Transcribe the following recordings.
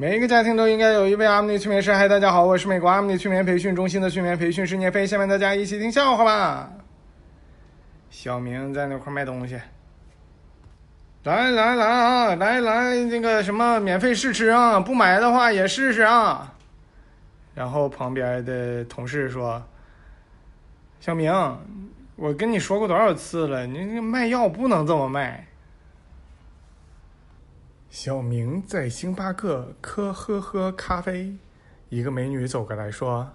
每一个家庭都应该有一位阿姆尼催眠师。嗨，大家好，我是美国阿姆尼催眠培训中心的催眠培训师聂飞。下面大家一起听笑话吧。小明在那块卖东西，来来来啊，来来那个什么免费试吃啊，不买的话也试试啊。然后旁边的同事说：“小明，我跟你说过多少次了，你卖药不能这么卖。”小明在星巴克喝喝喝咖啡，一个美女走过来说：“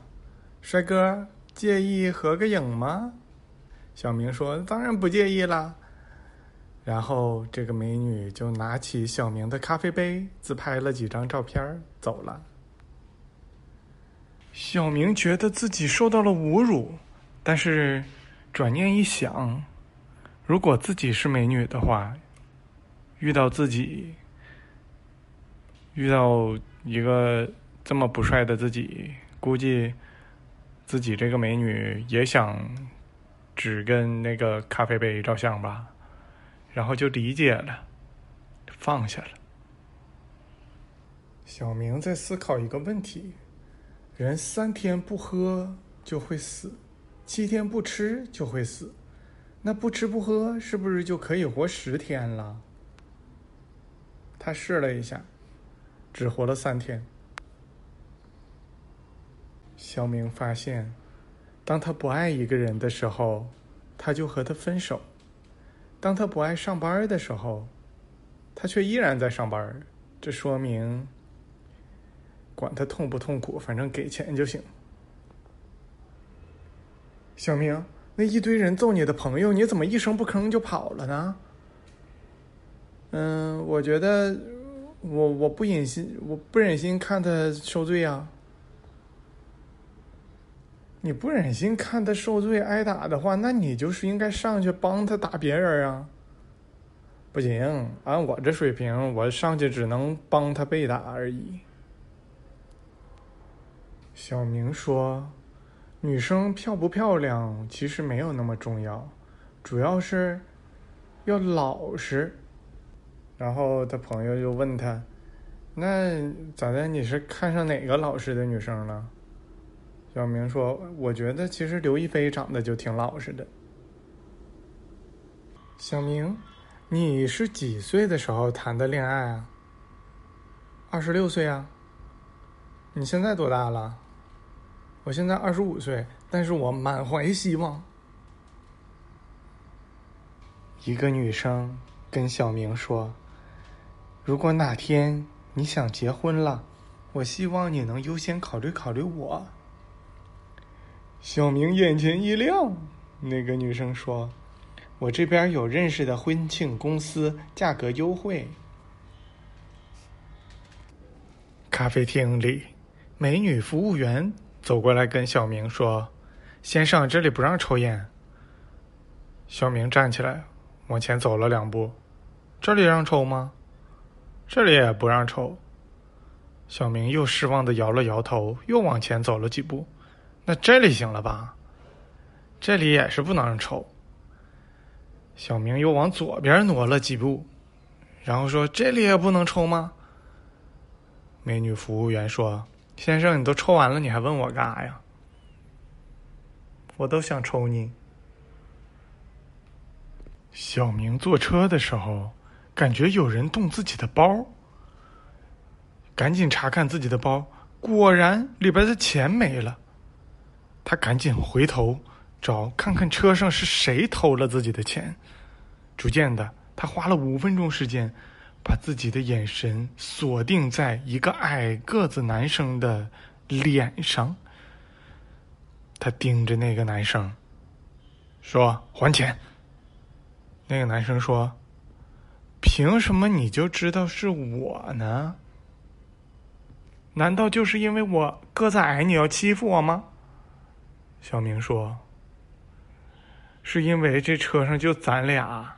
帅哥，介意合个影吗？”小明说：“当然不介意啦。”然后这个美女就拿起小明的咖啡杯，自拍了几张照片，走了。小明觉得自己受到了侮辱，但是转念一想，如果自己是美女的话，遇到自己。遇到一个这么不帅的自己，估计自己这个美女也想只跟那个咖啡杯照相吧，然后就理解了，放下了。小明在思考一个问题：人三天不喝就会死，七天不吃就会死，那不吃不喝是不是就可以活十天了？他试了一下。只活了三天。小明发现，当他不爱一个人的时候，他就和他分手；当他不爱上班的时候，他却依然在上班。这说明，管他痛不痛苦，反正给钱就行。小明，那一堆人揍你的朋友，你怎么一声不吭就跑了呢？嗯，我觉得。我我不忍心，我不忍心看他受罪啊！你不忍心看他受罪挨打的话，那你就是应该上去帮他打别人啊！不行，按我这水平，我上去只能帮他被打而已。小明说：“女生漂不漂亮其实没有那么重要，主要是要老实。”然后他朋友就问他：“那咋的？你是看上哪个老实的女生了？”小明说：“我觉得其实刘亦菲长得就挺老实的。”小明，你是几岁的时候谈的恋爱啊？二十六岁啊。你现在多大了？我现在二十五岁，但是我满怀希望。一个女生跟小明说。如果哪天你想结婚了，我希望你能优先考虑考虑我。小明眼前一亮，那个女生说：“我这边有认识的婚庆公司，价格优惠。”咖啡厅里，美女服务员走过来跟小明说：“先生，这里不让抽烟。”小明站起来，往前走了两步：“这里让抽吗？”这里也不让抽。小明又失望的摇了摇头，又往前走了几步。那这里行了吧？这里也是不能抽。小明又往左边挪了几步，然后说：“这里也不能抽吗？”美女服务员说：“先生，你都抽完了，你还问我干啥呀？我都想抽你。”小明坐车的时候。感觉有人动自己的包，赶紧查看自己的包，果然里边的钱没了。他赶紧回头找，看看车上是谁偷了自己的钱。逐渐的，他花了五分钟时间，把自己的眼神锁定在一个矮个子男生的脸上。他盯着那个男生，说：“还钱。”那个男生说。凭什么你就知道是我呢？难道就是因为我个子矮，你要欺负我吗？小明说：“是因为这车上就咱俩。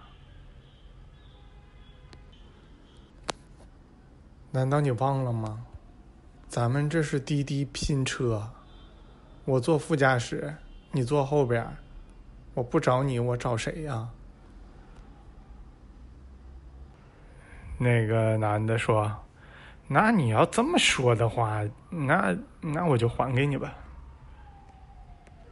难道你忘了吗？咱们这是滴滴拼车，我坐副驾驶，你坐后边，我不找你，我找谁呀？”那个男的说：“那你要这么说的话，那那我就还给你吧。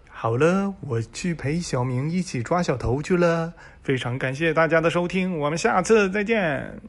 好了，我去陪小明一起抓小偷去了。非常感谢大家的收听，我们下次再见。